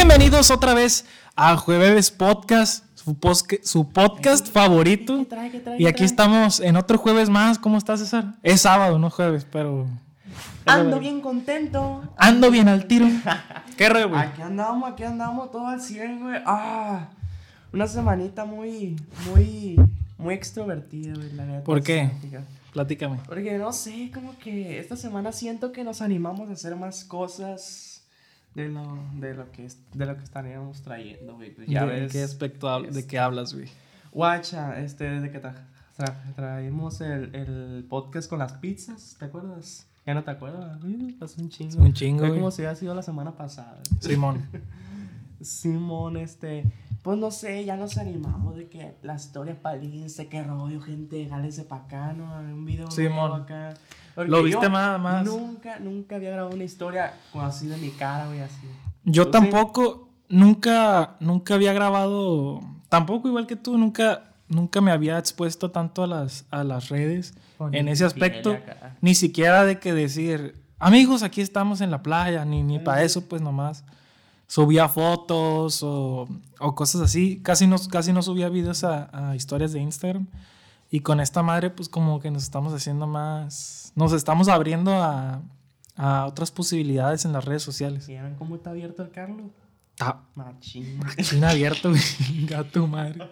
Bienvenidos otra vez a Jueves Podcast, su, posque- su podcast favorito. ¿Qué trae, qué trae, Y aquí estamos en otro jueves más. ¿Cómo estás, César? Es sábado, no jueves, pero. Ando bien contento. Ando bien al tiro. ¿Qué rollo, güey? Aquí andamos, aquí andamos todo al 100, güey. Ah, una semanita muy, muy, muy extrovertida, güey, la neta. ¿Por qué? Platícame. Porque no sé, como que esta semana siento que nos animamos a hacer más cosas de lo, de lo que, es- de lo que estaríamos trayendo, güey. Pues ya ¿De ves. qué aspecto hab- de qué hablas, güey? Guacha, este, desde que tra- tra- traímos el, el podcast con las pizzas, ¿te acuerdas? Ya no te acuerdas, güey, pasó un chingo. Un chingo, Fue como si hubiera sido la semana pasada. Simón. Simón, este, pues no sé, ya nos animamos de que la historia Insta, qué rollo, gente, jálese para acá, ¿no? Un video Simón. acá. Porque ¿Lo viste más- más? Nunca, nunca había grabado una historia así de mi cara, güey, así. Yo tampoco, nunca, nunca había grabado, tampoco igual que tú, nunca, nunca me había expuesto tanto a las, a las redes en ese aspecto, ni siquiera de que decir, amigos, aquí estamos en la playa, ni, ni para eso, pues nomás subía fotos o, o cosas así, casi no, casi no subía videos a, a historias de Instagram. Y con esta madre, pues como que nos estamos haciendo más, nos estamos abriendo a, a otras posibilidades en las redes sociales. ¿Vieron cómo está abierto el Carlos? Está Machín. China abierto. Gato madre.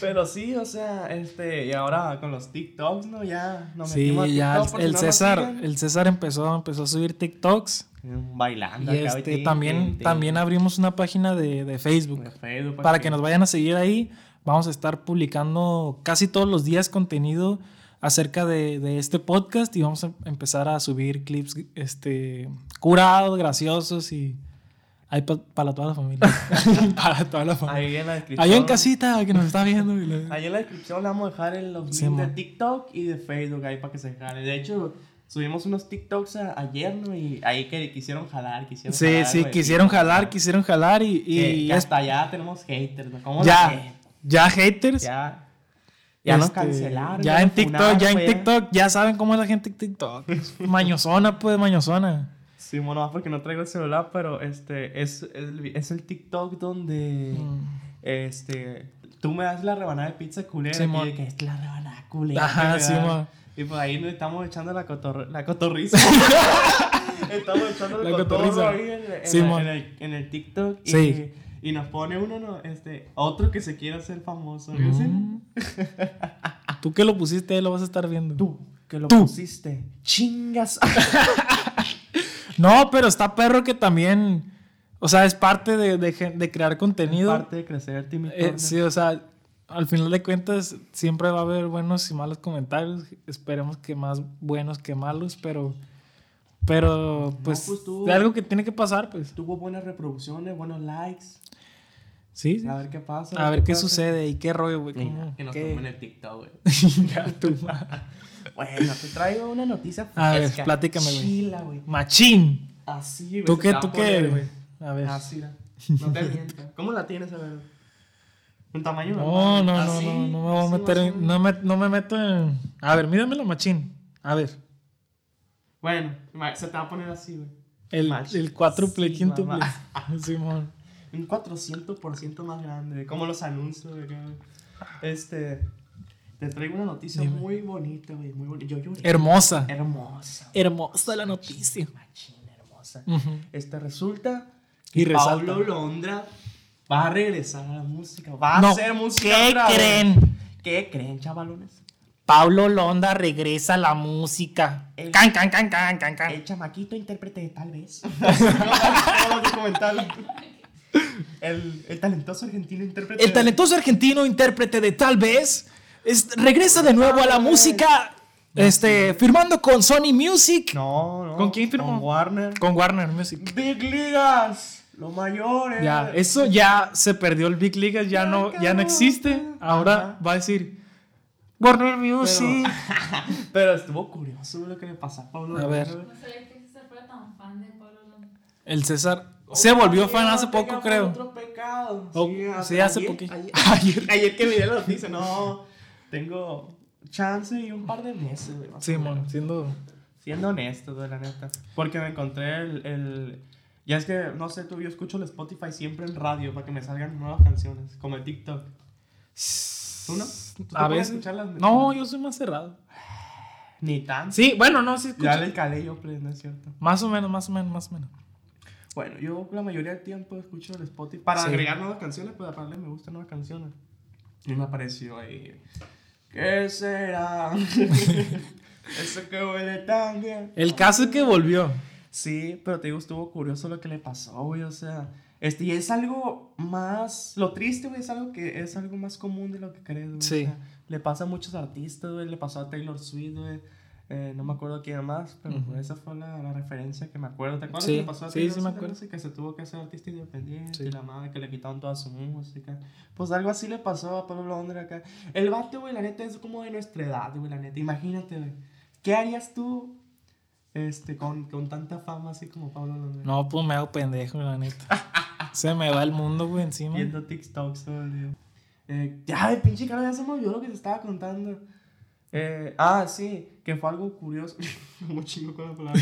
Pero sí, o sea, este, y ahora con los TikToks, ¿no? Ya nos Sí, metimos a ya TikTok el no César, el César empezó, empezó a subir TikToks. Bailando Y acá, este, tin, también, también abrimos una página de, de Facebook. De Facebook, Para que nos vayan a seguir ahí, vamos a estar publicando casi todos los días contenido acerca de, de este podcast y vamos a empezar a subir clips este, curados, graciosos y ahí para toda la familia. para toda la familia. Ahí en la descripción. Ahí en casita que nos está viendo. la- Ahí en la descripción le vamos a dejar los Sí, de. TikTok y de Facebook ahí para que se jale. De hecho, subimos unos TikToks ayer, ¿no? Y ahí que quisieron jalar, quisieron Sí, jalar, sí, güey, quisieron sí, jalar, quisieron jalar y, y Que- que es- hasta allá tenemos haters, ¿no? ¿Cómo ya? Ya haters. Ya. Ya nos Este, cancelaron. Ya en nos TikTok, funaron, ya en güey. TikTok, ya saben cómo es la gente en TikTok. mañosona, pues, mañosona. Sí, bueno, más porque no traigo el celular, pero este es, el- es el TikTok donde Mm. este tú me das la rebanada de pizza culera Sí, y de que es la rebanada culera. Ajá, sí. Y pues ahí nos estamos echando la, cotor la cotorriza. estamos echando La la cotorriza. ahí en, en Sí, la- en el, en el TikTok. Y, Sí. Y nos pone uno, no, este, otro que se quiere hacer famoso. Mm. Tú que lo pusiste, lo vas a estar viendo. Tú, que lo Tú. pusiste. Chingas. No, pero está perro que también, o sea, es parte de, de crear contenido. Parte de crecer, Timmy Eh, sí, o sea, al final de cuentas siempre va a haber buenos y malos comentarios. Esperemos que más buenos que malos, pero, pero, pues, pues, tú- de algo que tiene que pasar, pues. Tuvo buenas reproducciones, buenos likes. Sí, sí. A ver qué pasa. A ver qué sucede y qué rollo, güey. Que nos qué- tomen el TikTok, güey. Bueno, te traigo una noticia A ver, fresca, platícame, güey. chila, güey. Machín. Así, güey. ¿Tú qué, tú qué? güey. A ver. Así, mira. No te mientas. ¿Cómo la tienes, a ver? Un tamaño No, no, normal. no, Así, no, no me voy a meter en, no me, no me meto en... A ver, míramelo, machín. A ver, Bueno, se te va a poner así, güey. el, el cuádruple, sí, quíntuple. mamá. Simón. Un 400% más grande, como los anuncios, güey. Este. Te traigo una noticia Dime. muy bonita, güey. Muy bonita. Yo lloré. Hermosa. Hermosa. Hermosa la noticia. Machín, hermosa. Ujú. Este resulta Y que resalta. Pablo Londra va a regresar a la música. Va a No, hacer música. ¿qué otra vez. creen? ¿Qué creen, chavalones? Pablo Londa regresa a la música. El- Can, can, can, can, can, can. El chamaquito intérprete de tal vez. El, el talentoso argentino intérprete. El de- talentoso argentino intérprete de Tal vez es- regresa de nuevo a la música, este, firmando con Sony Music, No, no. ¿Con quién firmó? Con Warner. con Warner Music. Big Ligas. Los mayores. Ya, eso ya se perdió el Big League, ya no, ya no existe. Ahora Ajá. va a decir Warner Pero, Music. pero estuvo curioso lo que le pasó a Pablo. A ver. No sabía que se fuera tan fan de Pablo. El César se volvió fan hace poco, creo. Otro pecado. Oh, sí, hace ayer- poquito. Ayer, Ayer. ayer que miré la noticia, no. Tengo chance y un par de meses, güey. Sí, mon, siendo Siendo honesto, güey, la neta. Porque me encontré el, el, Ya es que, no sé, tú, yo escucho el Spotify siempre en radio para que me salgan nuevas canciones, como el TikTok. ¿Tú no? ¿Tú A veces. escucharlas? No, yo soy más cerrado. Ni tan. Sí, bueno, no, sí escucho. Ya le calé yo, pues, no es cierto. Más o menos, más o menos, más o menos. Bueno, yo la mayoría del tiempo escucho el Spotify para Sí. agregar nuevas canciones, pues aparte me gustan nuevas canciones. Y me apareció ahí. ¿Qué será? Eso que huele tan bien. El caso es que volvió. Sí, pero te digo, estuvo curioso lo que le pasó, güey, o sea, este, y es algo más, lo triste, güey, es algo que es algo más común de lo que crees, güey. Sí. o sea, le pasa a muchos artistas, güey, le pasó a Taylor Swift, güey, eh, no me acuerdo quién más, pero esa fue la, la referencia que me acuerdo. ¿Te acuerdas Sí, que le pasó a sí, Taylor sí me acuerdo. Que se tuvo que hacer artista independiente Sí. y la madre que le quitaron toda su música. Pues algo así le pasó a Pablo Londra acá. El vato, güey, la neta es como de nuestra edad, güey, la neta. Imagínate, güey. ¿Qué harías tú este, con, con tanta fama así como Pablo Londra? No, pues me hago pendejo, la neta. Se me va el mundo, güey, encima. Viendo TikToks todo el día. Eh, ya, de pinche cara, ya se me olvidó lo que te estaba contando. Eh, ah, sí, que fue algo curioso. Como chingo con la palabra.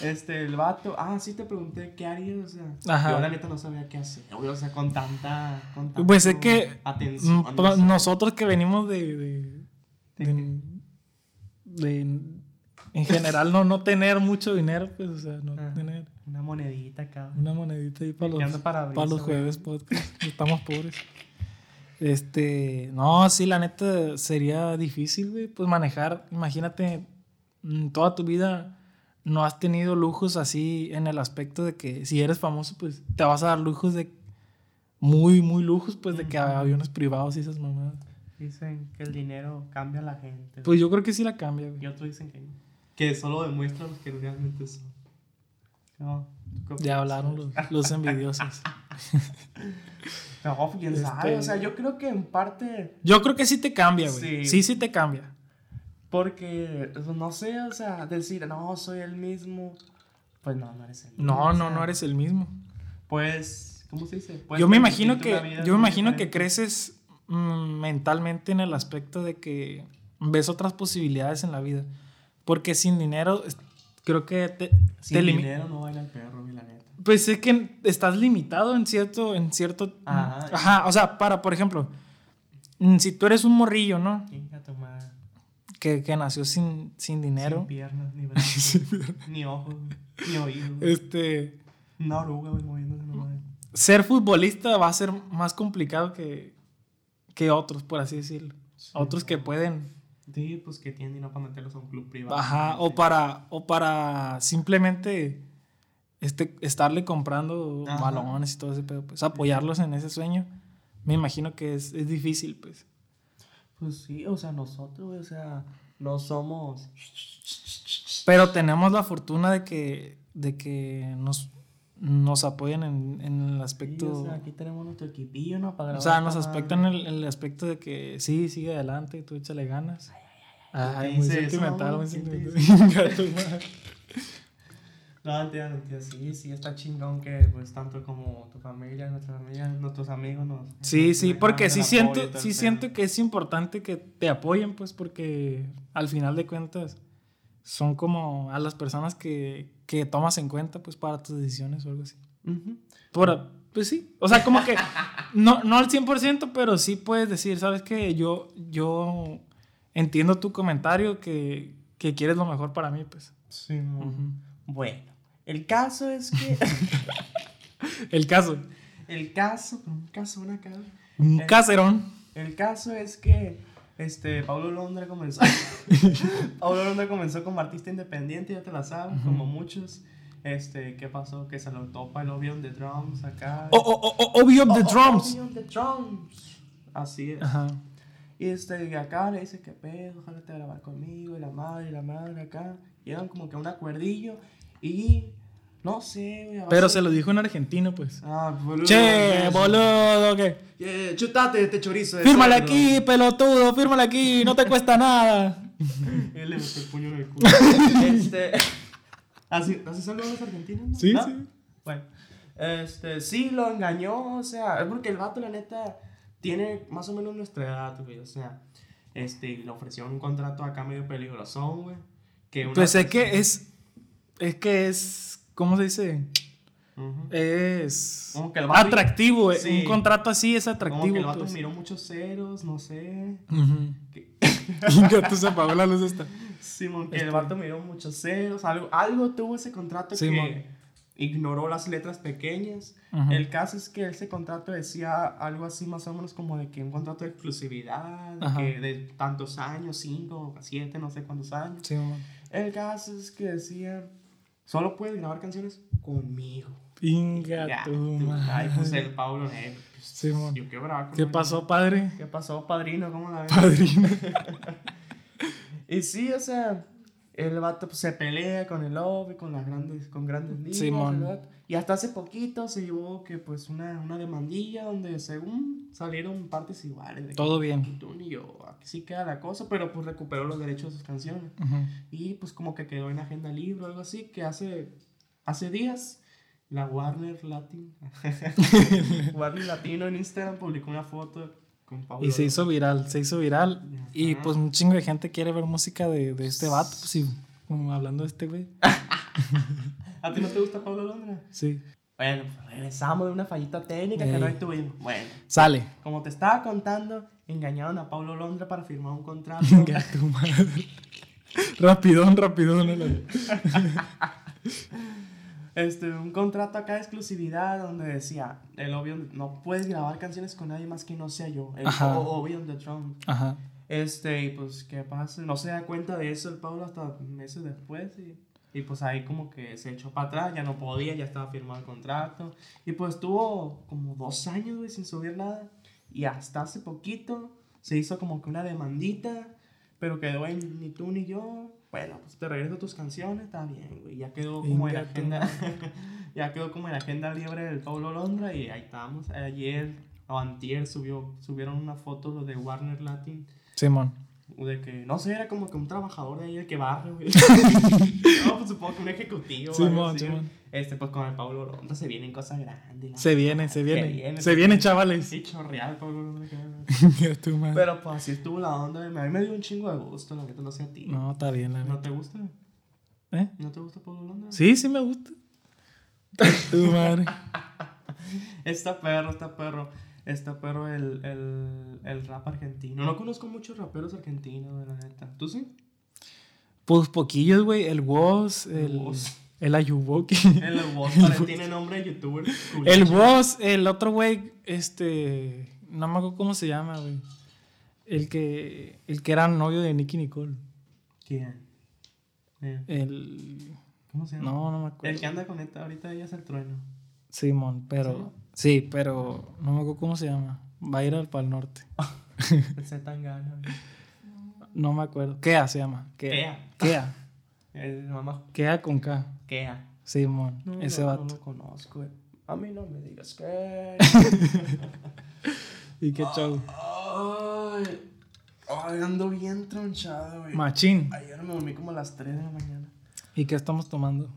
Este, el vato. Ah, sí, te pregunté qué harías, o sea. Ajá. Yo la neta no sabía qué hacer, güey, o sea, con tanta. Con Pues es que Atención. Nosotros que venimos ¿De de- de- en general, no, no tener mucho dinero, pues, o sea, no Ajá. tener Una monedita acá. una monedita ahí para los, para para los jueves podcast. Estamos pobres. Este, no, sí, la neta sería difícil, güey, pues manejar, imagínate, toda tu vida no has tenido lujos así en el aspecto de que si eres famoso, pues te vas a dar lujos de muy, muy lujos, pues de que aviones privados y esas mamadas. Dicen que el dinero cambia a la gente. Pues yo creo que sí la cambia, güey. y otros dicen que no. Que solo demuestra lo que realmente son. No, ¿tú qué Ya hablaron los, los envidiosos. No, quién sabe. Este- O sea, yo creo que en parte. Yo creo que sí te cambia, güey. Sí. Sí, sí te cambia. Porque, pues, no sé, o sea, decir, no, soy el mismo. Pues no, no eres el mismo. No, no, no eres el mismo. Pues, ¿cómo se dice? Puedes Yo me imagino que, yo me imagino que creces mm, mentalmente en el aspecto de que ves otras posibilidades en la vida. Porque sin dinero, creo que te, Sin te dinero no baila el perro, güey, la neta. Pues es que estás limitado en cierto, en cierto. Ajá. Ajá, o sea, para, por ejemplo, mm, si tú eres un morrillo, ¿no? Que, que nació sin, sin dinero. Sin piernas, ni brazos, ni ojos, ni oídos. Este. Una oruga, güey, moviéndose nomás. Ser futbolista va a ser más complicado que, que otros, por así decirlo. Sí, otros que no. pueden. Sí, pues que tienen dinero para meterlos a un club privado. Ajá, o para, o para simplemente este, estarle comprando Ajá. balones y todo ese pedo, pues apoyarlos en ese sueño. Me imagino que es, es difícil, pues. Pues sí, o sea, nosotros, o sea, no somos. Pero tenemos la fortuna de que, de que nos, nos apoyen en, en el Sí, aspecto. o sea, aquí tenemos nuestro equipillo, ¿no? Para O sea, nos aspectan el, el aspecto de que sí, sigue adelante, tú échale ganas. ¿Quién Ay, te muy dice eso, sentimental, muy ¿Quién te sentimental. Tu madre. No, entiendo, entiendo. Sí, sí, está chingón que, pues, tanto como tu familia, nuestra familia, nuestros amigos nos. Sí, nos sí, porque sí siento, sí siento que es importante que te apoyen, pues, porque al final de cuentas son como a las personas que, que tomas en cuenta, pues, para tus decisiones o algo así. Por, pues sí, o sea, como que no, no al 100%, pero sí puedes decir, ¿sabes qué? Yo, yo entiendo tu comentario que, que quieres lo mejor para mí, pues. Sí, no. Bueno, el caso es que. El caso, el caso, un caso, una cara. un Eh. caserón. El caso es que este, Pablo Londra comenzó. Pablo Londra comenzó como artista independiente, ya te la sabes, como muchos. Este, ¿qué pasó? Que se lo topa el Obion de Drums acá. Oh, oh, oh, oh, Obvio Oh, the oh, drums. Obion the Drums. Así es. Ajá. Y este, acá le dice, ¿qué pedo? Ojalá te grabar conmigo. Y la madre, y la madre acá. Llegan como que a un acuerdillo. Y no sé, güey. Pero se lo dijo en argentino, pues. Ah, boludo. Che, boludo, ¿qué? Eh, chutate este chorizo. de Fírmale aquí, pelotudo, fírmale aquí, no te cuesta nada. Él le metió el puño en el culo. este. ¿Así, ¿Así son los argentinos? no? Sí, ¿No? sí. Bueno. Este, sí, lo engañó. O sea, es porque el vato, la neta, tiene más o menos nuestra edad, güey. O sea, este, le ofreció un contrato acá medio peligrosón, güey. Que una Pues es que es. Es que es. ¿Cómo se dice? Es Como que el vato- atractivo. eh, Sí. Un contrato así es Como atractivo. que el vato pues. miró muchos ceros, no sé. Que- se apagó la luz esta. Simón, que Este- el vato miró muchos ceros, algo, algo tuvo ese contrato Simón. que ignoró las letras pequeñas. El caso es que ese contrato decía algo así más o menos como de que un contrato de exclusividad, que de tantos años, cinco, siete, no sé cuántos años. Sí. El caso es que decía, solo puedes grabar canciones conmigo. Inga, Ya, tu tú- Ay, pues el Pablo Negro. pues, Simón. Yo quebraba. ¿Qué pasó, padre? ¿Qué pasó, padrino? ¿Cómo la ves? Padrino. Y sí, o sea, el vato pues, se pelea con el lobby, con las grandes, con grandes ligas. Simón. vato. Y hasta hace poquito se llevó que pues una, una demandilla donde según salieron partes iguales. De que Todo bien. Tú ni yo, aquí sí queda la cosa, pero pues recuperó los derechos de sus canciones. Ujú. Y pues como que quedó en agenda libre o algo así, que hace, hace días la Warner Latin, Warner Latino en Instagram publicó una foto con. Y se hizo viral, se hizo viral. Y pues un chingo de gente quiere ver música de, de este vato. Pues sí, como hablando de este güey. ¿A ti no te gusta Pablo Londra? Sí. Bueno, pues regresamos de una fallita técnica que no tuvimos. Bueno, Sale. como te estaba contando, engañaron a Pablo Londra para firmar un contrato. Rapidón, rapidón. este, un contrato acá de exclusividad donde decía, el obvio, no puedes grabar canciones con nadie más que no sea yo. El obvio the throne. Ajá. Este, y pues, ¿qué pasa? No se da cuenta de eso el Pablo hasta meses después. Y, y pues ahí como que se echó para atrás, ya no podía, ya estaba firmado el contrato. Y pues estuvo como dos años, güey, sin subir nada. Y hasta hace poquito se hizo como que una demandita, pero quedó en ni tú ni yo. Bueno, pues te regreso tus canciones, está bien, güey. Ya quedó como en la agenda, ya quedó como en la agenda libre del Pablo Londra y ahí estamos. Ayer o antier subió, subieron una foto los de Warner Latin Simón. De que, no sé, era como que un trabajador de ahí el que barre, güey. no, pues supongo que un ejecutivo. algo Simón, Simón. Este, pues con el Pablo Londra se vienen cosas grandes. Se viene, se viene. viene, Se viene, chavales. Sí, chorreal, Pablo tu madre. Pero pues así estuvo la onda. A mí me dio un chingo de gusto, la neta, no sé a ti. No, está bien, la ¿No neta. te gusta? ¿Eh? ¿No te gusta Pablo Londra? Sí, sí me gusta. Tu madre. Está perro, está perro. Está perro el, el, el rap argentino. No conozco muchos raperos argentinos, güey, la neta. ¿Tú sí? Pues poquillos, güey. El Woz, el, Woz. el Ayuboki. El para tiene nombre de youtuber. El Woz, el otro güey, este. No me acuerdo cómo se llama, güey. El que, el que era novio de Nicky Nicole. ¿Quién? Eh, El. ¿Cómo se llama? No, no me El acuerdo. que anda con esta, ahorita ella es el trueno. Simón, pero. Sí, pero no me acuerdo cómo se llama. Va a ir al Pal Norte. Zetangana. güey. No me acuerdo. Kea se llama. Kea. Kea. El mamá Kea con K. Kea. Simón, No, ese no, vato. No lo conozco. A mí no me digas que. ¿Y qué show? Ay, ay, ando bien tronchado, güey. Machín. Ayer me dormí como a las 3 de la mañana. ¿Y qué estamos tomando?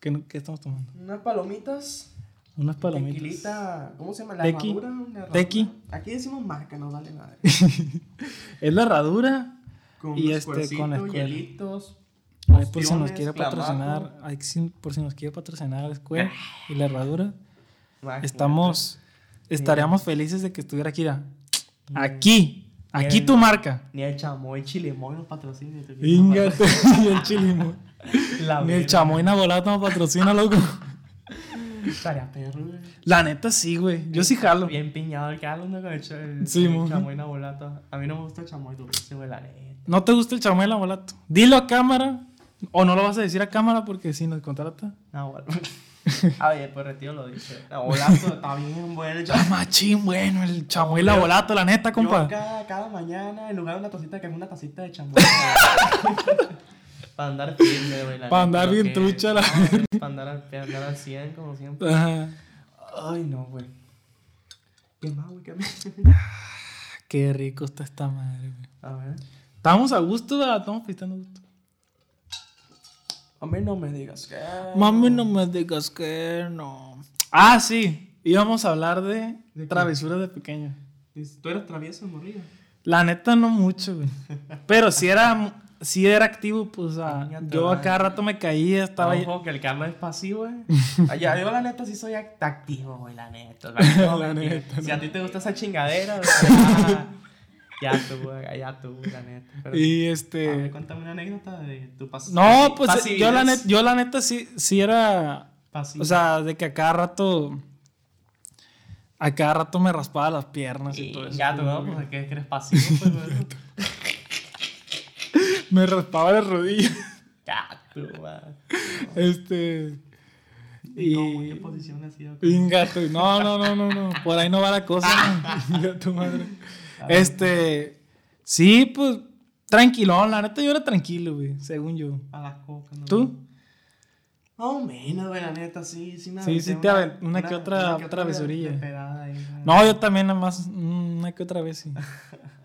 ¿Qué, qué estamos tomando? Unas palomitas. Unas palomitas. Tequilita. ¿Cómo se llama? La Tequi. herradura. Tequi. Aquí decimos marca, no vale nada. Es la herradura. Con Y este, con escuela. hielitos. Ahí por si nos quiere patrocinar. por si nos quiere patrocinar la escuela y la herradura. Estamos. Estaríamos felices de que estuviera aquí. mira. Aquí. Aquí tu marca. Ni el chamoy chilemoy nos patrocina. y el chilimo. La Ni el chamoy nabolato nos patrocina, loco. Estaría perro, güey. La neta sí, güey. Yo sí jalo. Bien piñado el calo, ¿no? Con el, el, Sí, el mo. chamoy nabolato. A mí no me gusta el chamoy dulce, güey, la neta. ¿No te gusta el chamoy nabolato? Dilo a cámara. O no lo vas a decir a cámara porque si nos contrata. No, bueno. A ver, pues retiro lo dice. Nabolato está bien bueno. Yo, Ah, machín, bueno, el chamoy nabolato, la neta, yo compa. cada, cada mañana, en lugar de una tacita, que es una tacita de chamoy. Para andar firme, güey. la Pa' neta, andar bien trucha la- Para andar pa' andar al 100, como siempre. Ajá. Ay, no, güey. ¿Qué más, güey? ¿Qué más? Qué rico está esta madre, güey. A ver. Estamos a gusto, ¿verdad? Estamos pisteando a gusto. A mí no me digas que. Mami, no me digas que no. Ah, sí. Íbamos a hablar de, ¿De travesuras de pequeño. Tú eres travieso, morrillo. La neta, no mucho, güey. Pero sí era. Sí era activo, pues, yo a cada rato me caía, estaba. Ojo, que el Carlos es pasivo, güey. Ya, yo la neta sí soy act- activo, güey, la neta. La neta, no, La neta, Si a ti te gusta esa chingadera, güey, ya, ya tú, güey, ya tú, la neta. Pero, Y a ver, este. cuéntame una anécdota de tu pas No, pues yo la, neta, yo la neta sí, sí era. Pasivo. O sea, de que a cada rato. A cada rato me raspaba las piernas y, y todo eso. ya tú, ¿no? Pues que que eres pasivo, pues, güey. Me raspaba las rodillas. Ya tú, güey. Este. ¿Y cómo? ¿Qué posición hacía? Ingato. No, no, no, no, no. Por ahí no va la cosa. ¿no? Inga tu madre. Este. Sí, pues. Tranquilón, la neta yo era tranquilo, güey. Según yo. A las cocas, ¿no? ¿Tú? Más o menos, güey, la neta, sí, sí me Sí, sí te una que otra- que otra besurilla. ahí, güey. No, yo también nada más. mm, Una que otra vez sí.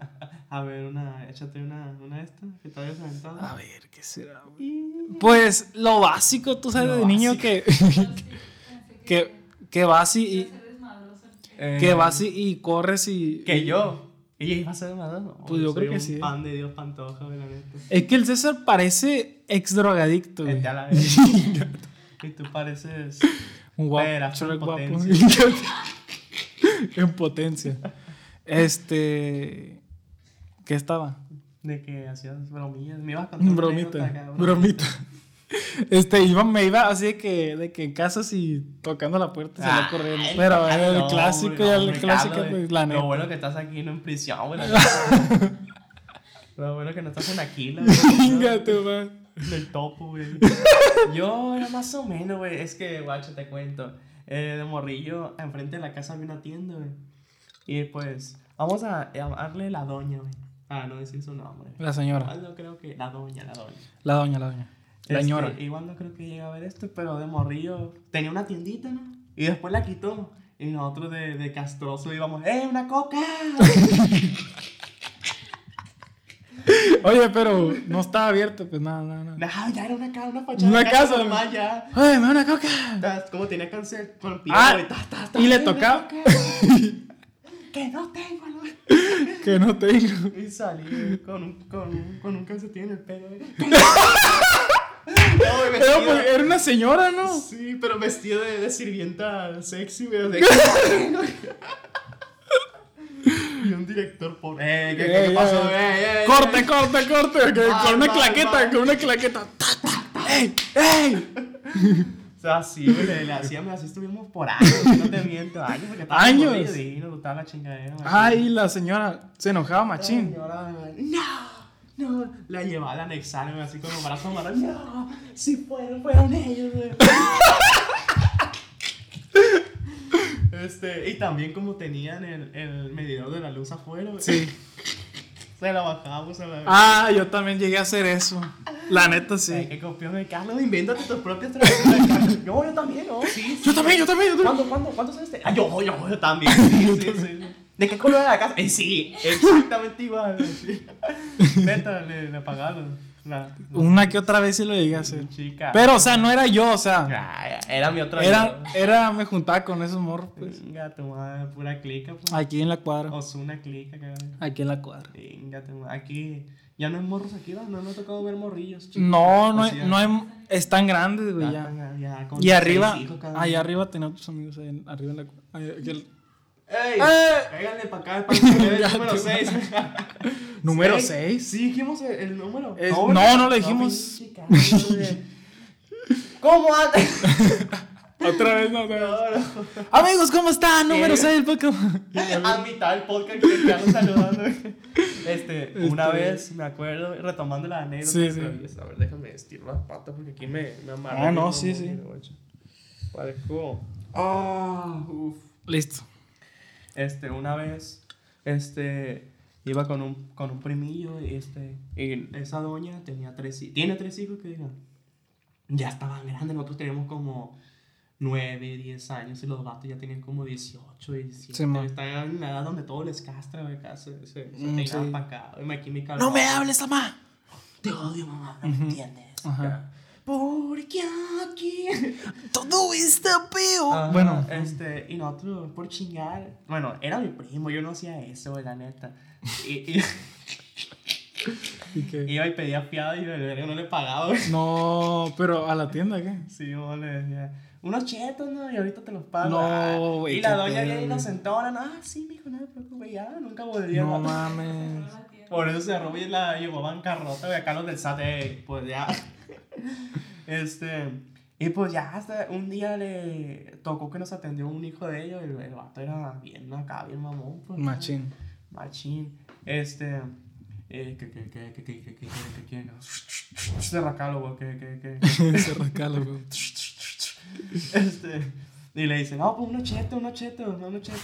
A ver, una, échate una, una esta, que te hayas aventado. A ver, ¿qué será, güey? Pues lo básico, tú sabes, Lo de niño básico. que, sí, pensé que, que vas y, y-. Eh, que vas y, y corres y. Que yo. ¿Ella iba a ser madre? No, Pues yo soy creo que un sí. fan de Dios Pantoja, la neta. Es que el César parece ex drogadicto, güey. Vete a la vez. y tú pareces. Un guapo, Shrek en guapo. potencia. en potencia. Este. ¿Qué estaba? De que hacías bromillas. Me ibas a contar Bromita. cabrón. Bromita. Este, iba, me iba así de que, de que en casas y tocando la puerta salía Ay, corriendo. Pero el no, clásico, hombre, ya hombre, el clásico, Carlos, pues, la neta. Lo bueno que estás aquí, no en prisión, güey. Lo bueno que no estás en Aquila. Venga, tú, man. Del topo, güey. Yo era más o menos, güey. Es que, guacho, te cuento. Eh, de morrillo, enfrente de la casa había una tienda, güey. Y pues, vamos a llamarle la doña, güey. Ah, no decir su nombre. La señora. Igual no creo que. La doña, la doña. La doña, la doña. La Este, señora. Igual no creo que llegue a ver esto, pero de morrillo tenía una tiendita, ¿no? Y después la quitó. Y nosotros de, de castroso íbamos, ¡eh, una coca! Oye, pero no estaba abierto, pues nada, nada, nada. no, ya era una, ca- una fachada. Una casa, normal, ya. ¡Ay, me da una coca! Como tenía cáncer con Ah, tas, tas, y le ¡eh, una tocaba. que no tengo, ¿no? Que no tengo. Y salí con un, con un, con un calcetín en el pelo, güey. no, Pero pues, era una señora, ¿no? Sí, pero vestido de, de sirvienta sexy, güey. de- y un director por. ¡Eh! ¿Qué, qué Eh, pasó? eh. ¡Eh, eh! Corte, eh! corte, corte. con una mal, claqueta, mal. con una claqueta. Ta, ta, ta. ¡Ey! ¡Ey! O sea, sí, güey, hacíamos así, estuvimos por años, no te miento, años, porque ¿Años? nos gustaba la chingadera. Ay, la señora se enojaba machín. Señora, no, no, la llevaba al anexar, güey, así con los brazos amarrados. No, si fueron, fueron ellos, güey. Este, y también como tenían el, el medidor de la luz afuera, güey, Sí. Se la bajábamos a la Ah, yo también llegué a hacer eso. La neta, Ay, sí. qué copión de Carlos, invéntate tus propias travesuras. Yo, yo también, ¿no? Sí, sí. Yo también, yo también, yo también. ¿Cuándo, cuándo, cuándo es este? Ah, yo, yo, yo también. Sí, sí, sí. ¿De qué color era la casa? Eh, sí, exactamente igual. Sí. Neta, le, le pagaron. La, Una que otra vez sí lo llegué a hacer. chica. Pero, o sea, no era yo, o sea. Ah, era mi otra Era, era, me juntaba con esos morros, pues. Venga, tu madre, pura clica, pues. Aquí en la cuadra. Osuna clica, cabrón. Aquí en la cuadra. Venga, tu madre. Aquí. Ya no hay morros aquí, ¿va? No me ha tocado ver morrillos. chicos. No, no O hay, sea, no hay, están grandes, güey, ya ya. con Y arriba, hijos uno. arriba tenía otros amigos, ahí, arriba en la cuadra. Ahí, ¡Ey! ¡Eh! Cáiganle para acá, para el número te- 6. Número 6. Sí, dijimos el, el número. Es- ¿verdad? no, no lo dijimos. ¿Cómo andas? Otra vez, no, otra vez. No, no. Amigos, ¿cómo están? Número ¿Qué? 6 del podcast. A mitad del podcast que te ando saludando. Este, una Este- vez me acuerdo, retomando la anécdota. Sí, sí. pero, A ver, déjame estirar las patas porque aquí me, me amarré. Ah, no, sí, sí. guacho. Parezco. Ah, uff. Listo. Este, una vez, este, iba con un, con un primillo, y este, y esa doña tenía tres hijos, tiene tres hijos que digan, ya estaban grandes, nosotros teníamos como 9, 10 años y los vatos ya tenían como 18, 17, Sí, estaban en una edad donde todo les castra, güey, acá se, se, se Mm, sí. para acá, y My Chemical No me hables, mamá. te odio mamá, no me entiendes, Ajá. Porque aquí... Todo está peor. Ajá, Bueno, este, y nosotros por chingar. Bueno, era mi primo, yo no hacía eso, la neta. Y, y- ¿Y qué? Iba y pedía fiado y verga no le pagaba. No, pero a la tienda, ¿qué? Sí, yo le decía, unos chetos, ¿no? Y ahorita te los pago. No, Ah, güey, Y la doña bien inocentona, no, ah, sí, mijo, no te preocupes, ya, nunca volvería. No mames. Por eso se robó y la llevó a bancarrota, güey, acá los del SAT, eh, pues ya. este, y pues ya hasta un día le tocó que nos atendió un hijo de ellos, el, el vato era bien acá, bien mamón, pues. Machín. Machín. Este, eh, que, que, que, que, que, que, que, que, que, racalo, güey, que, que, que. Este, y le dice, no, pues unos chetos, unos chetos, unos chetos.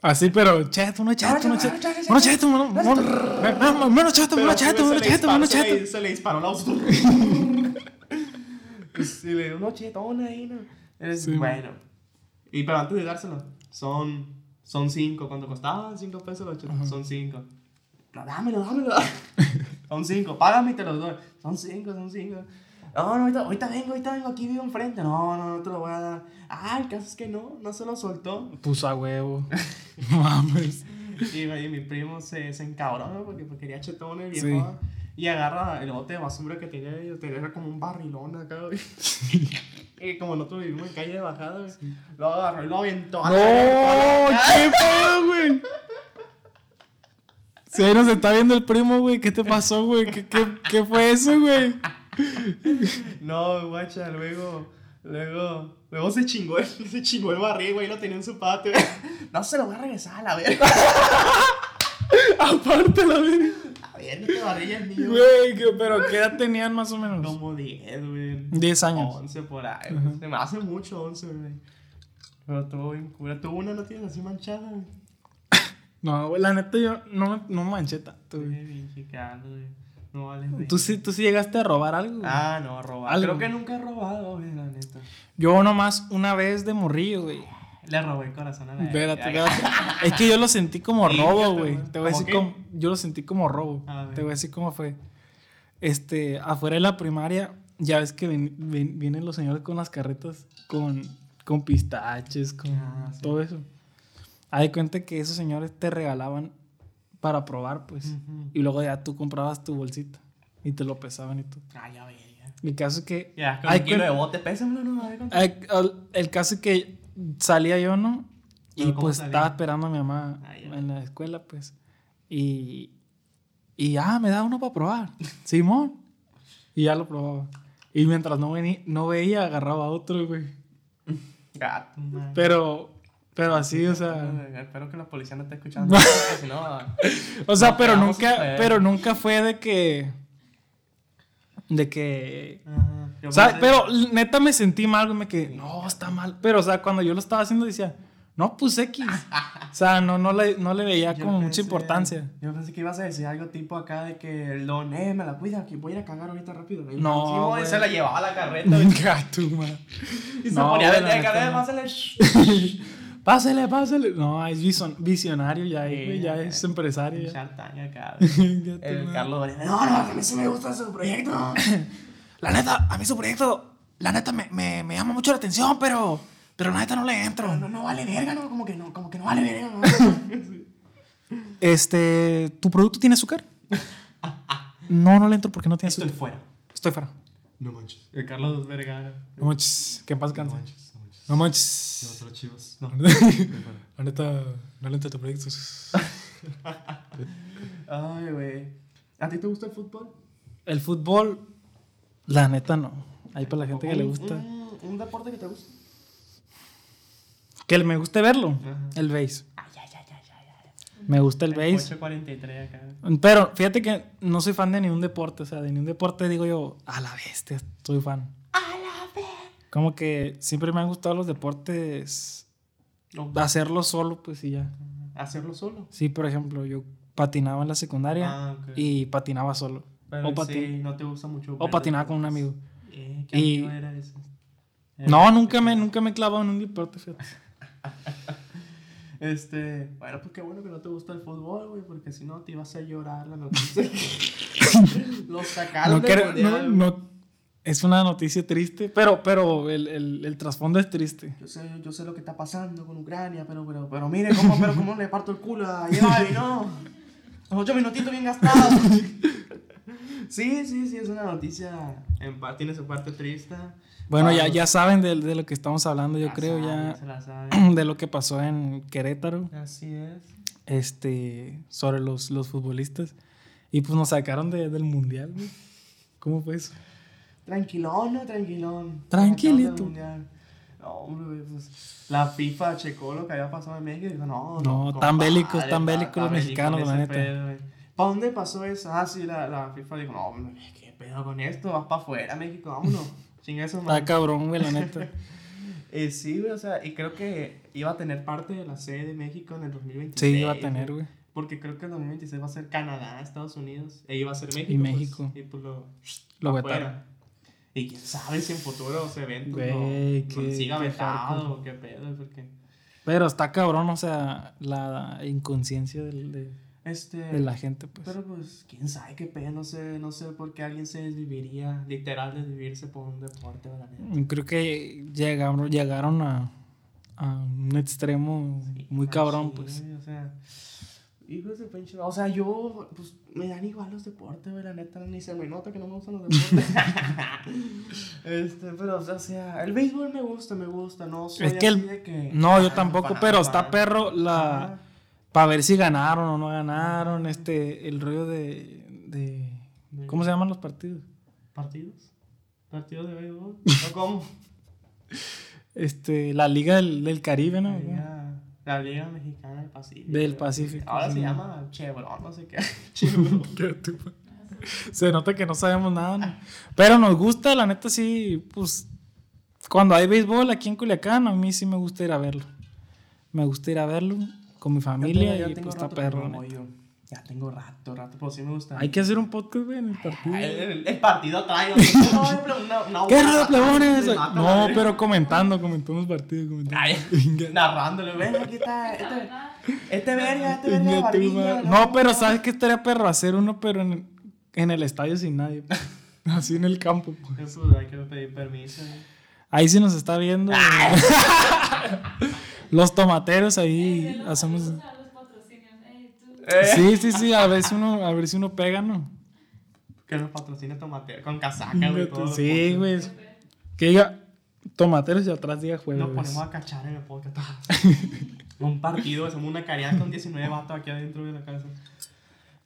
Así, pero cheto, uno cheto, uno cheto. Uno cheto, uno cheto, uno cheto, uno cheto, uno cheto, uno cheto. Se le disparó la voz. Sí, le dio unos chetones ahí, ¿no? Es-. Bueno. Y pero antes de dárselo, son, son cinco. Cuando costaban cinco pesos los chetos, son cinco. No, dámelo, dámelo. son cinco, págame y te los doy. Son cinco, son cinco. No, no, ahorita, ahorita vengo, ahorita vengo, aquí vivo enfrente. No, no, no te lo voy a dar. Ah, el caso es que no, no se lo soltó. Puso a huevo. Mames. Y, y mi primo se, se encabronó porque, porque quería chetones, Sí. viejo. Y agarra el bote de basura que tenía ellos, tenía como un barrilón acá, güey. y como nosotros vivimos en calle de bajada, güey, lo agarró y lo aventó. No, qué pedo, güey. Si ahí nos está viendo el primo, güey, ¿qué te pasó, güey? ¿Qué, qué, qué fue eso, güey? No, guacha, luego, luego, luego se chingó, el- se chingó el barril, güey, lo tenía en su patio. no se lo voy a regresar a la verga. Aparte la verga. A ver, este barril es mío. Güey, pero ¿qué edad tenían más o menos? Como 10, güey. 10 años. 11 por ahí, güey. Se me hace mucho 11, güey. Pero tuvo bien cura. Tú una no tienes así manchada, güey. No, güey, la neta yo no, me- no manché tanto, güey. Carlos, güey. No vale ¿Tú sí, tú sí llegaste a robar algo. Ah, no, robar. Algo. Creo que nunca he robado, güey, la neta. Yo nomás una vez de morrillo, güey. Le robé el corazón a la Espérate, espérate. Es que yo lo sentí como robo, güey. Te voy a ¿Cómo decir qué? cómo. Yo lo sentí como robo. A. Te voy a decir cómo fue. Este, afuera de la primaria, ya ves que ven- ven- vienen los señores con las carretas con, con pistaches, con Ah, sí. todo eso. Haz de cuenta que esos señores te regalaban para probar, pues. Y luego ya tú comprabas tu bolsita y te lo pesaban y todo. Ay, ya veía. El caso es que. Ya, con Ay, un kilo cuen- de bote, pésamelo, no, el, caso es que salía yo, ¿no? Y ¿Pero cómo pues salía? estaba esperando a mi mamá Ah, en la escuela, pues. Y. Y ah, me da uno para probar. Simón. Y ya lo probaba. Y mientras no, vení- no veía, agarraba otro, güey. Gato, man. Pero. Pero así, o sea. Espero que la policía no esté escuchando. si no. O sea, No pero nunca. Pero nunca fue de que. De que. Ajá. Yo O sea, pensé- pero neta me sentí mal. Me quedé, no, está mal. Pero, o sea, cuando yo lo estaba haciendo, decía, no, pues X. O sea, no, no, le, no le veía Yo como mucha importancia. Yo pensé que ibas a decir algo tipo acá de que el don, eh, me la cuida, que voy a ir a cagar ahorita rápido. Y No, sí, güey, güey. se la llevaba a la carreta. Gato, man. Y se No, ponía a vender la carreta, neta, pásale. Shh. Pásale, pásale. No, es vision- visionario ya, Sí, ya ya. es empresario. Ya. Gato, El. Carlos Varela, no, no, a mí sí me gusta su proyecto. La neta, a mí su proyecto, la neta me, me, me llama mucho la atención, pero, pero la neta no le entro. No, no, no vale verga, no, como que no, como que no vale verga, no. Este, ¿tu producto tiene azúcar? No, no le entro porque no tiene Estoy azúcar. fuera. Estoy fuera. No manches. El Carlos Vergara. No manches, que en paz canse. no manches. No manches. Nosotros chivos. No. La neta, no le entra tu proyecto. Ay, güey. ¿A ti te gusta el fútbol? El fútbol, la neta no. Ahí para la gente que le gusta. Un, un deporte que te gusta. Que me guste verlo. Ajá. El base. Ay, ay, ay, ay, ay, ay. Me gusta el base. 843 acá. Pero fíjate que no soy fan de ningún deporte. O sea, de ningún deporte digo yo, a la bestia, soy fan. Como que siempre me han gustado los deportes. No, Hacerlo solo, pues y ya. hacerlo solo. Sí, por ejemplo, yo patinaba en la secundaria Ah, y patinaba solo. Pero o, pati- sí, no te gusta mucho. o patinaba con un amigo. Eh, ¿Qué Y- amigo era ese? No, nunca me, nunca me he clavado en un deporte, fíjate. Este, bueno, pues qué bueno que no te gusta el fútbol, güey, porque si no te iba a llorar la noticia. Los sacaron No, del quiero- no, no- es una noticia triste, pero, pero el, el, el trasfondo es triste. Yo sé, yo sé lo que está pasando con Ucrania, pero, pero, pero mire cómo, pero cómo le parto el culo a Javi, ¿no? Los ocho minutitos bien gastados. Sí, sí, sí, es una noticia. En tiene su parte triste. Bueno, ya, Vamos. ya saben de, de lo que estamos hablando, yo creo, sabe, ya de lo que pasó en Querétaro, Así es. este, sobre los, los futbolistas. Y pues nos sacaron de- del mundial. ¿Cómo fue eso? Tranquilón, no, tranquilón. Tranquilito. No, hombre, pues, la FIFA checó lo que había pasado en México y dijo, no, No, no. tan bélicos, tan bélicos los mexicanos, la neta. ¿Para dónde pasó eso? Ah, sí, la, la FIFA dijo, no, hombre, qué pedo con esto, vas para afuera, México, vámonos. Chinga eso, Está cabrón, güey, la neta. Eh, sí, güey, o sea, y creo que iba a tener parte de la sede de México en el 2026. Sí, iba a tener, güey. Porque creo que en 2026 va a ser Canadá, Estados Unidos, e iba a ser México. Y pues, México. y pues lo, Lo vetaron. Y quién sabe si en futuros eventos Güey, no, qué- siga qué vetado o qué pedo, porque Pero está cabrón, o sea, la inconsciencia del- de, este de la gente, pues. pero pues quién sabe qué pedo, no sé, no sé por qué alguien se desviviría, literal desvivirse por un deporte, la neta. Creo que llegaron, llegaron a, a un extremo muy cabrón, Sí, pues. O sea, hijos de pinche. O sea, yo, pues, me dan igual los deportes, güey, la neta, ni se me nota que no me gustan los deportes. este, pero, o sea, el béisbol me gusta, me gusta, no soy Es que así el- de que. No, yo ah, tampoco, fan, pero está perro la... Para ver si ganaron o no ganaron, este, el rollo de... de ¿Cómo se llaman los partidos? ¿Partidos? ¿Partidos de béisbol? ¿O cómo? Este, la Liga del, del Caribe, ¿no? La Liga Mexicana del Pacífico. Del. Pacífico, Ahora sí. se llama Chevron, no sé qué. Chevron. Se nota que no sabemos nada, ¿no? Pero nos gusta, la neta sí, pues cuando hay béisbol aquí en Culiacán, a mí sí me gusta ir a verlo. Me gusta ir a verlo con mi familia y pues está perro. No. Ya tengo rato, rato, pero sí me gusta. Hay que hacer un podcast, güey, en el partido. El, el- el partido trae. No, una, ¿Qué rollo, plebones? No, pero comentando, comentando los partidos. Comentando. Ay, narrándole, ven, aquí está. Este, este verga, este verga barbilla. No, pero ¿sabes qué estaría perro? Hacer uno, pero en, en el estadio sin nadie. Así en el campo. pues. Pues hay que pedir permiso. eh. Ahí sí nos está viendo. Los tomateros ahí hacemos. Eh, Sí, sí, sí, a ver si uno, a ver si uno pega, ¿no? Que nos patrocine Tomatero con casaca, güey. todos los Sí, güey. Que diga tomateros y atrás diga Nos jueves. ponemos a cachar en el podcast. un partido, hacemos una cariada con 19 vatos aquí adentro de la casa.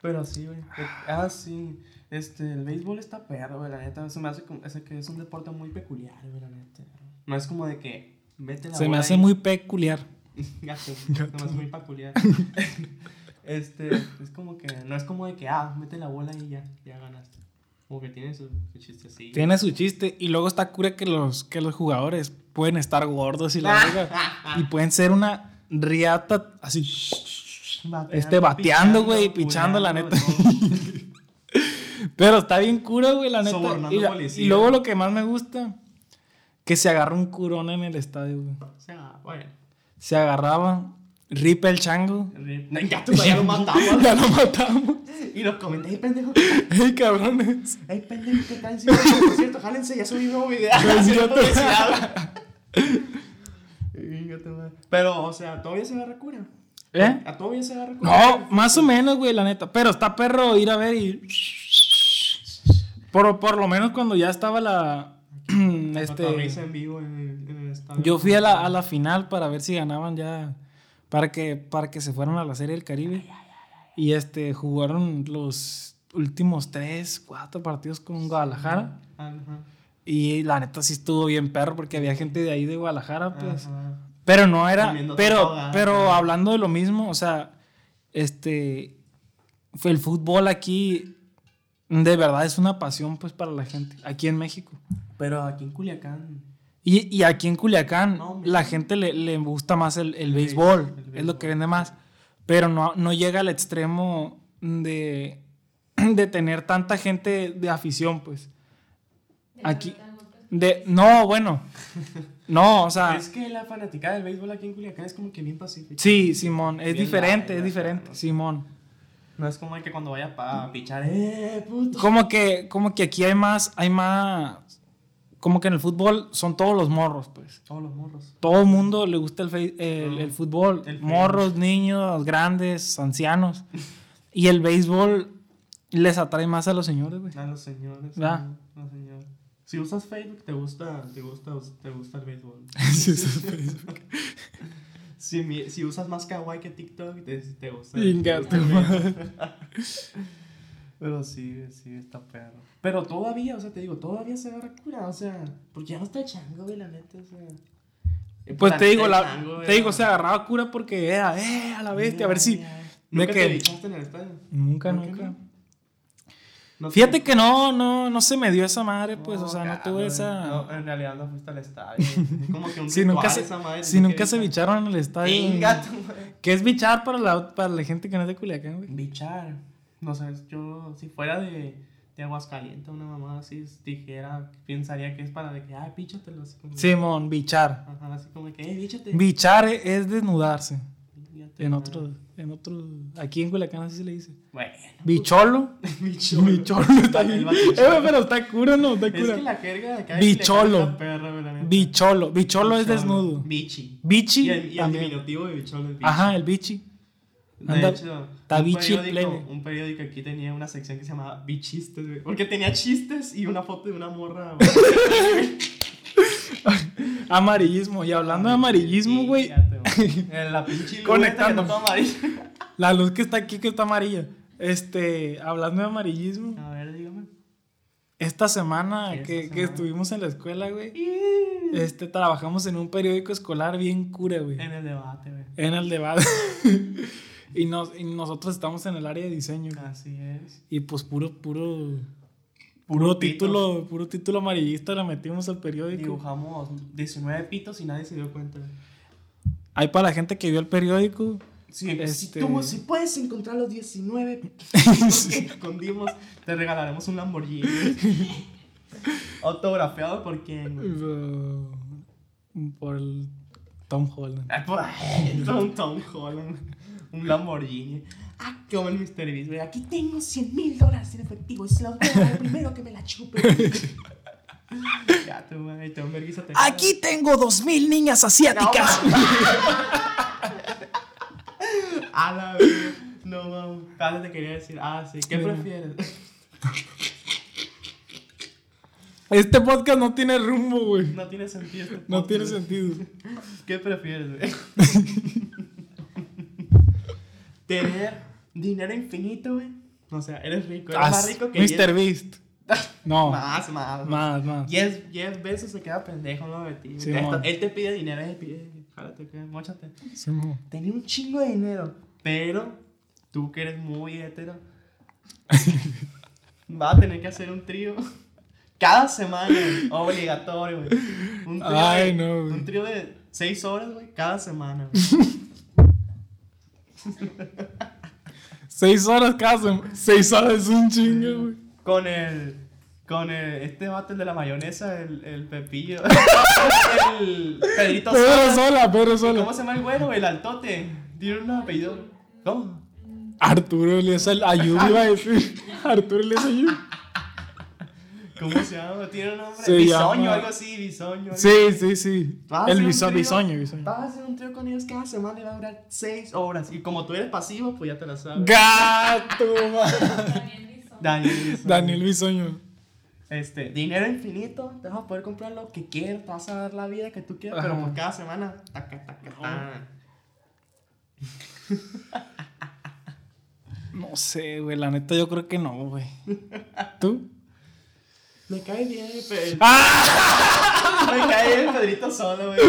Pero sí, güey. Ah, sí. Este, el béisbol está perro, güey, la neta. Se me hace como, es que es un deporte muy peculiar, güey, la neta. No es como de que vete la Se me hace muy peculiar. Gato, se me hace muy peculiar. este, es como que, no es como de que, ah, mete la bola y ya, ya ganaste. Como que tiene su, su chistecillo. Tiene su chiste. Y luego está cura que los, que los jugadores pueden estar gordos y la y pueden ser una riata así. Bateando, Este, bateando, güey, pichando, pichando, la neta. Pero está bien cura, güey, la neta. Y, la- y luego lo que más me gusta, que se agarra un curón en el estadio, güey. O sea, bueno. Se agarraba, ripe el chango. No, ya, tú, ya lo matamos. ya lo matamos. y los comentarios, pendejo. ¡Ey, cabrones! Ey, pendejo, ¿qué tal? Por cierto, jálense, ya subí un nuevo video. Pero, o sea, todavía se agarra cura. ¿Eh? ¿A todavía se agarra cura? No, más o menos, güey, la neta. Pero está perro ir a ver y. Por, por lo menos cuando ya estaba la. Este... este. en vivo en el, en el estadio. Yo fui a la, a la final para ver si ganaban ya. Para que, para que se fueran a la Serie del Caribe. Y este, jugaron los últimos tres, cuatro partidos con Guadalajara. Ajá. Y la neta sí estuvo bien perro porque había gente de ahí de Guadalajara, pues. Ajá. Pero no era. Pero, pero ajá. hablando de lo mismo, o sea, este. Fue el fútbol aquí. De verdad es una pasión, pues, para la gente. Aquí en México. Pero aquí en Culiacán. Y, y aquí en Culiacán, No, la gente le, le gusta más el, el El béisbol. béis- el Es lo que vende más. Pero no, no llega al extremo de, de tener tanta gente de afición, pues. Aquí. De, no, bueno. No, o sea. es que la fanática del béisbol aquí en Culiacán es como que bien pacífica. Sí, Simón, es Bien diferente, light, es diferente, ¿no? Simón. No es como de que cuando vaya a pichar, ¡eh, puto! Como que, como que aquí hay más, hay más, como que en el fútbol son todos los morros, pues. Todos los morros. Todo el mundo le gusta el, el, el fútbol, El morros, niños, grandes, ancianos. Y el béisbol Les atrae más a los señores, güey. A los señores. ¿Verdad? sí, los señores. Si usas Facebook, te gusta, te gusta, te gusta el béisbol. Eso es Facebook. Si, si usas más kawaii que TikTok, te, te gusta el tu béisbol. madre. Pero sí, sí, está perro. Pero todavía, o sea, te digo, todavía se agarra cura, o sea, porque ya no está chango, güey, la neta, o sea. Eh, Pues te digo, la, chango, te digo, se agarraba cura porque era, eh, a la bestia, a ver si. ¿Nunca de te bichaste en el estadio? Nunca, ¿Por qué nunca. no? Fíjate te- que no, no, no se me dio esa madre, pues, o sea, no tuve esa. No, en realidad no fuiste al estadio. Es como que un Si nunca se, esa madre, si nunca se bichar. bicharon en el estadio. Madre. ¿Qué es bichar para la, para la gente que no es de Culiacán, güey? Bichar. No sé, yo, si fuera de, de Aguascalientes, una mamá así dijera, pensaría que es para de que, ah, píchatelo. Así como, Simón, bichar. Ajá, así como que, eh, bíchate. Bichar es desnudarse. Fíjate, En otro, en otro, aquí en Culiacán así se le dice. Bueno, Bicholo. bicholo. Bicholo está Eh, pero está cura, ¿no? Está Es cura. que la jerga de acá Bicholo. es perra. Bicholo. Bicholo es desnudo. Bichi. Bichi. Y el, y el diminutivo de bicholo es bichi. Ajá, el bichi. De Anda, hecho, está un periódico, plebe. un periódico aquí tenía una sección que se llamaba Bichistes, güey. Porque tenía chistes y una foto de una morra. güey. Amarillismo. Y hablando de amarillismo, güey. La pinche luz Conectando. que. La luz que está aquí, que está amarilla. Este, hablando de amarillismo. A ver, dígame. Esta semana Esta que, que semana. estuvimos en la escuela, güey. Este, trabajamos en un periódico escolar bien cura, güey. En el debate, güey. En el debate. y, nos, y nosotros estamos en el área de diseño. Así es. Y pues puro, puro. Puro título, puro título amarillista le metimos al periódico. Dibujamos 19 pitos y nadie se dio cuenta. Hay para la gente que vio el periódico. Sí, Este- si, tú, si puedes encontrar los 19 pitos que escondimos, te regalaremos un Lamborghini. Autografiado por quién, uh, por el Tom Holland. Ay, por ahí, un Tom Holland, un Lamborghini. Ah, como el Mr. Beast, güey. Aquí tengo 100 mil dólares en efectivo y se los voy a dar al primero que me la chupe. ya, tú, te te Aquí tengo dos mil niñas asiáticas. A la vez. No, mames. Casi te quería decir, ah, sí. ¿Qué Mira. prefieres? Este podcast no tiene rumbo, güey. No tiene sentido este No tiene sentido. ¿Qué prefieres, güey? Tener dinero infinito, güey. O sea, eres rico. Eres más rico que Mr. Jeff- Beast. No. Más, más. Más, más. 10 10 veces se queda pendejo no de ti. Sí, él te pide dinero, él te pide, jálate, que, móchate. Simón. Tenía un chingo de dinero, pero tú que eres muy hetero, vas a tener que hacer un trío cada semana, obligatorio, güey. Un trío, Ay, no, güey. Un trío de 6 horas, güey, cada semana, güey. Seis horas semana. Seis horas es un chingo, güey. Con el. Con el, este vato, el de la mayonesa, el, el Pepillo. el Pedrito Pedro Sola. sola, Pedro ¿Cómo sola. se llama el güero? El altote. Tiene un apellido. ¿Cómo? Arturo Elías Ayub iba a decir. Arturo Elías Ayub. ¿Cómo se llama? Tiene un nombre. Se bisoño, llama- algo así, bisoño. algo Sí, sí, sí. El biso- trío. bisoño, bisoño. Vas a hacer un trío con ellos cada semana y va a durar 6 horas. Y como tú eres pasivo, pues ya te la sabes. Gato. Daniel. Bisoño. Daniel Bisoño. Este, dinero infinito, te vas a poder comprar lo que quieras, te vas a dar la vida que tú quieras, pero por cada semana, taca, taca, taca. No sé, güey. La neta, yo creo que no, güey. ¿Tú? Me cae bien, Pedro. ¡Ah! Me cae bien Pedrito solo, güey.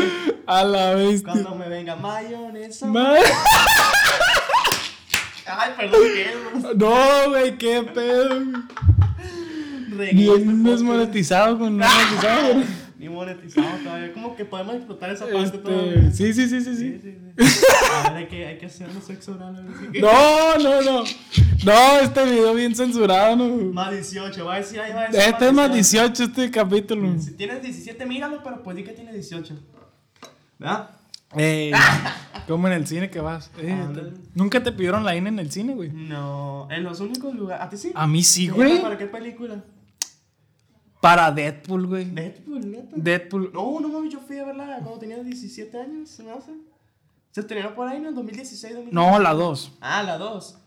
A la vez. Cuando me venga mayonesa. Ma- Ay, perdón, ¿qué? No, güey, qué pedo. este Bien podcast. desmonetizado con no monetizado. Ni monetizado todavía. Como que podemos explotar esa parte Este, todavía. sí, sí, sí, sí, Sí, sí. sí. A ver, hay que, hay que hacernos sexo oral. No, no, no. No, este video bien censurado, no. Más 18, va a decir, ahí va a decir. Este es más 18 este capítulo. Si tienes 17, míralo, pero pues di que tiene 18. ¿Verdad? Eh, como en el cine que vas. Eh, Nunca te pidieron la INE en el cine, güey. No, en los únicos lugares. ¿A ti sí? A mí sí, güey. ¿Para qué película? Para Deadpool, güey. Deadpool, neta. Deadpool. No, no mames, yo fui a verla cuando tenía 17 años, se me hace. Se estrenó por ahí en el 2016, 2017. No, la 2. Ah, la 2.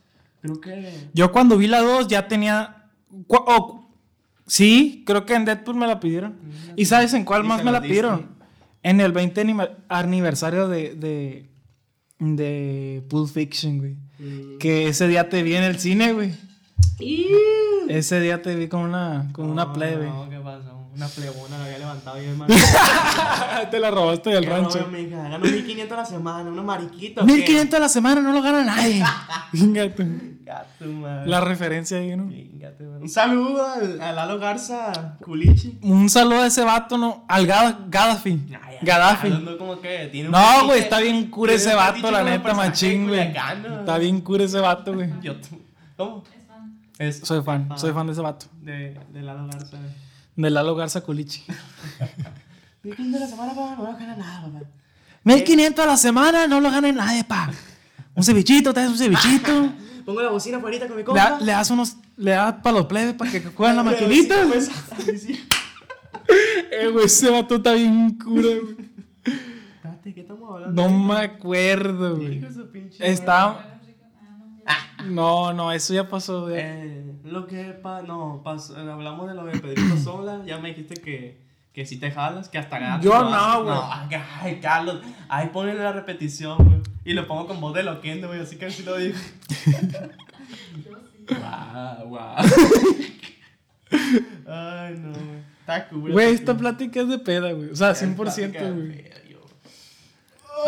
Creo que. Yo cuando vi la 2 ya tenía. oh, sí, creo que en Deadpool me la pidieron. ¿Y sabes en cuál Y más me la pidieron? En el 20 anima- aniversario de, de, de Pulp Fiction, güey. Mm. Que ese día te vi en el cine, güey. Ese día te vi con una, con una No, plebe. No, ¿qué pasó? Una plebona la había levantado yo, hermano. te la robaste del rancho. rollo, mija. Gano 1500 a la semana, unos mariquitos. 1500 a la semana no lo gana nadie. Fíjate. Gato, madre. La referencia ahí, ¿no? Un saludo al, al Lalo Garza Culichi. Un saludo a ese vato, ¿no? Al Gada- Gaddafi. Ay, Gaddafi. como que tiene un No, güey, está bien cura ese vato, la neta, machín, güey. Está bien cura ese vato, güey. Yo, ¿Cómo? Es Soy fan, soy fan de ese vato. De, de Lalo Garza. De Lalo Garza Culichi. De la semana, papá, no voy a ganar nada, papá. 1500 a la semana no lo gana nadie, pa. Un cevichito, te das un cevichito. Pongo la bocina afuera con mi Le, compa. le das unos. Le das para los plebes para que jueguen la maquinita. Pues. Eh, güey, ese vato está bien cura, güey. ¿qué estamos hablando? No me acuerdo, güey. Está. Ah, no. No, no, eso ya pasó. ya. Eh, lo que pa, no, pasó, hablamos de lo de Pedrito Sola, ya me dijiste que, que si te jalas, que hasta ganas. Yo no, güey. ay, Carlos, ahí ponle la repetición, güey. Y lo pongo con voz de loquendo, güey, así que así lo digo. Guau, guau. Ay, no, güey. Está cool. Güey, esta plática es de peda, güey. O sea, Es 100%, plática de güey.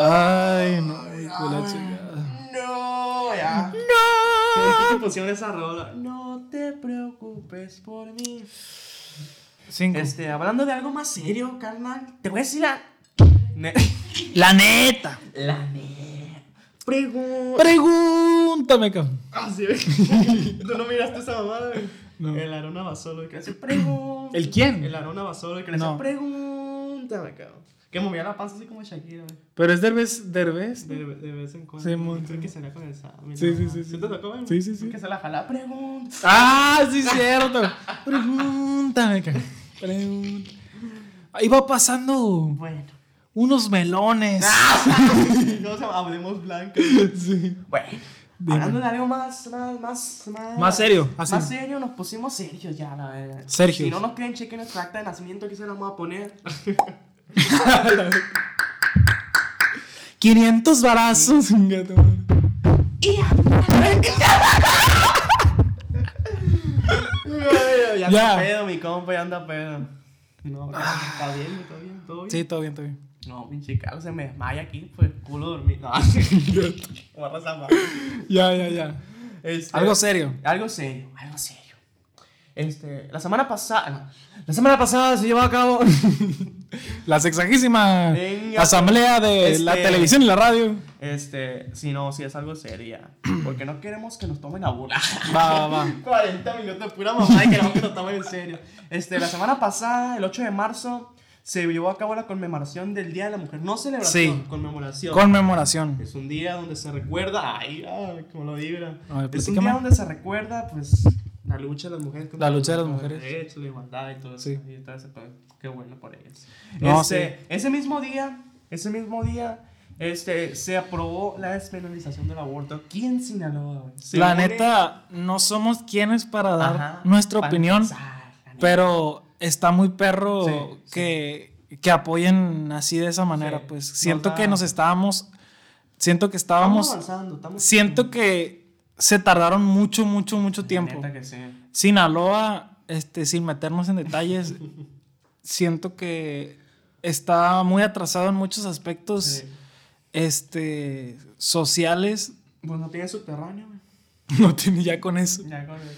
Ay, no, güey, la chingada. No, ya. ¡No! ¿Qué pusieron esa rola? No te preocupes por mí. Cinco. Este, hablando de algo más serio, carnal, te voy a decir la. Ne- La neta. la neta. Pregunta. Pregúntame, cabrón. Ah, sí. Tú no miraste esa mamada, güey. No. El Arona Basolo que le decía pregunta. ¿El quién? El Arona Basolo que le No. pregúntame, cabrón. Que movía la panza así como Shakira, güey. Pero es Derbez, Derbez. De, de vez en cuando. Sí, mon. Creo que será con el Sammy. Sí, sí, sí, sí. ¿Sí te tocó, güey? Sí, sí, sí. Que se la jala. Pregunta. Ah, sí, cierto. Pregúntame. Pregunta. Ahí va pasando Bueno. unos melones. No hablemos blanco. Sí. Bueno. Dime. Hablando de algo más, más, más, más, Más serio, así. Más serio, nos pusimos serios ya, la verdad. Sergios. Si no nos creen, chequen nuestra acta de nacimiento, aquí se la vamos a poner. 500 barazos. Ya Ya. anda pedo, mi compa, ya anda pedo. No, está bien, está bien, todo bien. Sí, todo bien, todo bien. No, pinche Carlos se me desmaya aquí, pues culo dormido. No. Ya, ya, ya. Este, Algo serio. Algo serio, algo serio. Este, la semana pasada, no, la semana pasada se llevó a cabo La sexagísima Venga, asamblea de este- la televisión y la radio. Este, si no, si es algo serio. Porque no queremos que nos tomen a burla. Va, va, va. 40 minutos de pura mamá y queremos que nos tomen en serio. Este, la semana pasada, el 8 de marzo, se llevó a cabo la conmemoración del Día de la Mujer. No celebración, Sí. conmemoración. Conmemoración. es un día donde se recuerda, ay, ay como lo vibra. Ver, es un día donde se recuerda, pues, la lucha de las mujeres. La lucha de las mujeres. Derecho, la igualdad y todo eso. Sí. Y todo. Qué bueno por ellas. No, este, Ese mismo día, ese mismo día, este, se aprobó la despenalización del aborto aquí en Sinaloa. La neta, no somos quienes para dar Ajá, nuestra para opinión, pero está muy perro Sí, sí. que, que apoyen así de esa manera. Sí, Pues siento que nos estábamos, siento que Estamos estábamos, avanzando, estamos siento que se tardaron mucho, mucho, mucho La tiempo. neta que sí. Sinaloa, este, sin meternos en detalles, siento que está muy atrasado en muchos aspectos, Sí. este, sociales. Pues no tiene subterráneo, güey. No tiene ya con eso. Ya con eso.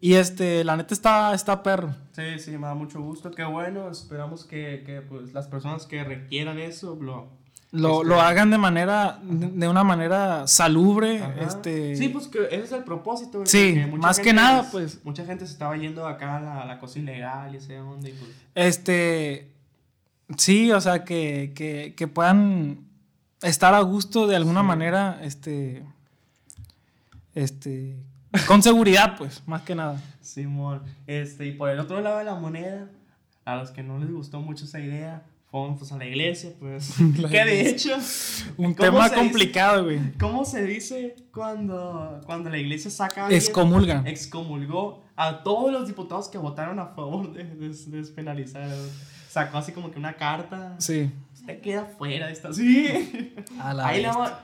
Y este, la neta está, está perro. Sí, sí, me da mucho gusto. Qué bueno. Esperamos que, que pues, las personas que requieran eso lo. Lo, Este- lo hagan de manera, de una manera salubre, Ajá. este. Sí, pues que ese es el propósito. Sí, más que nada, pues. Mucha gente se estaba yendo acá a la, la cosa ilegal y ese onda y pues. Este, sí, o sea, que, que, que puedan estar a gusto de alguna Sí. manera, este, este, con seguridad, pues, más que nada. Simón. Este, y por el otro lado de la moneda, a los que no les gustó mucho esa idea, pues, a la iglesia, pues. La que de hecho. Un ¿cómo tema complicado, güey. ¿Cómo se dice cuando, cuando la iglesia saca a? Excomulga. excomulgó a todos los diputados que votaron a favor de, de, de despenalizar. Sacó así como que una carta. Sí. Usted queda fuera de esta. Sí. A la Ahí la.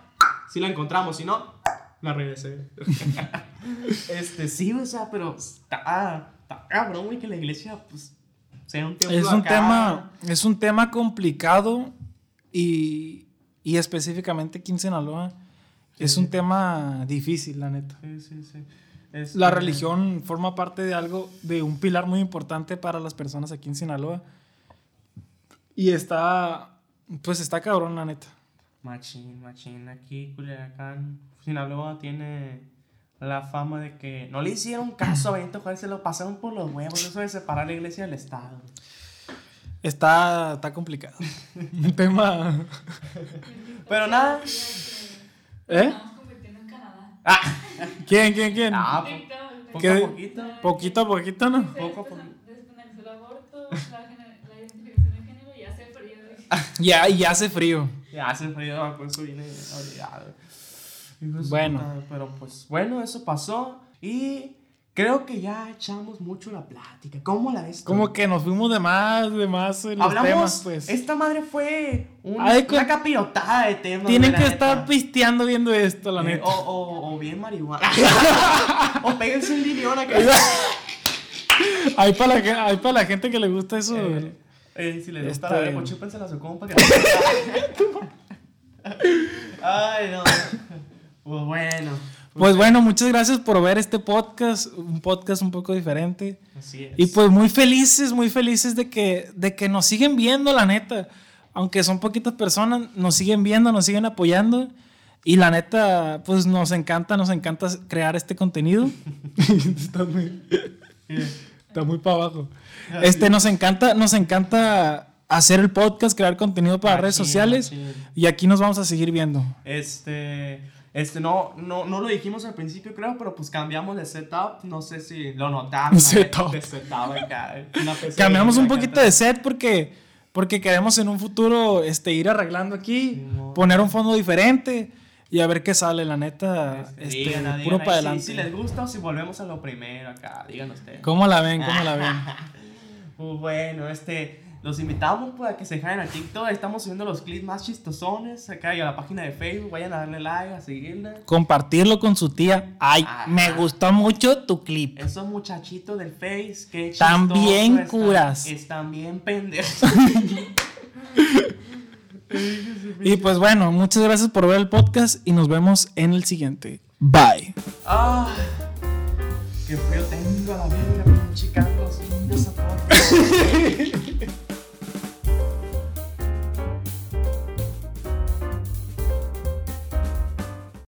Si la encontramos, si no, la regresé. este, sí, o sea, pero está, está cabrón, güey, que la iglesia, pues, sea un templo Es un acá. tema, es un tema complicado y, y específicamente aquí en Sinaloa es Sí. un tema difícil, la neta. Sí, sí, sí. Este, La religión forma parte de algo, de un pilar muy importante para las personas aquí en Sinaloa. Y está, pues está cabrón, la neta. Machín, machín. Aquí, Culiacán, Sinaloa tiene la fama de que no le hicieron caso a Benito Juárez, se lo pasaron por los huevos, eso de separar la iglesia del Estado. Está, está complicado. un tema... Pero nada. ¿Eh? Estamos compitiendo en Canadá. Ah, ¿Quién, quién, quién? ah, a poquito. Poquito a poquito, ¿no? Poco a despenalizó el aborto, la, identificación de género y hace frío. Ya, y hace frío. Ya hace frío, por eso vine obligado. Bueno. puta, Pero pues bueno, eso pasó. Y creo que ya echamos mucho la plática. ¿Cómo la ves? tú? Como que nos fuimos de más, de más en los Hablamos, temas, pues. esta madre fue un- Ay, una capirotada de temas. Tienen que estar pisteando viendo esto, la Eh, neta. o, o, o bien marihuana. o péguense un lineón acá. Hay para la, hay para la gente que le gusta eso. Eh, eh, si les gusta Este- la verga, pues chúpensela a su compa. Que Ay, no. Pues bueno. Pues bueno, muchas gracias por ver este podcast, un podcast un poco diferente. Así es. Y pues muy felices, muy felices de que, de que nos siguen viendo, la neta. Aunque son poquitas personas, nos siguen viendo, nos siguen apoyando. Y la neta, pues nos encanta, nos encanta crear este contenido. está muy, está muy para abajo. Este, nos encanta, nos encanta hacer el podcast, crear contenido para redes sociales. Y aquí nos vamos a seguir viendo. Este, este no, no, no lo dijimos al principio, creo, pero pues cambiamos de setup. No sé si lo notaron. Setup. De setup Cambiamos un poquito de set porque, porque queremos en un futuro este, ir arreglando aquí, poner un fondo diferente y a ver qué sale, la neta. Este, Este, puro para si- adelante. Si, les gusta o si volvemos a lo primero acá, digan ustedes. ¿Cómo la ven? ¿Cómo la ven? Pues bueno, este, los invitamos pues, a que se dejen a TikTok. Estamos subiendo los clips más chistosones acá y a la página de Facebook. Vayan a darle like, a seguirla. Compartirlo con su tía. Ay, Ajá. me gustó mucho tu clip. Esos muchachitos del Face, que Están bien curas. Están bien pendejos. Y pues bueno, muchas gracias por ver el podcast y nos vemos en el siguiente. Bye. ah, qué frío tengo la verga.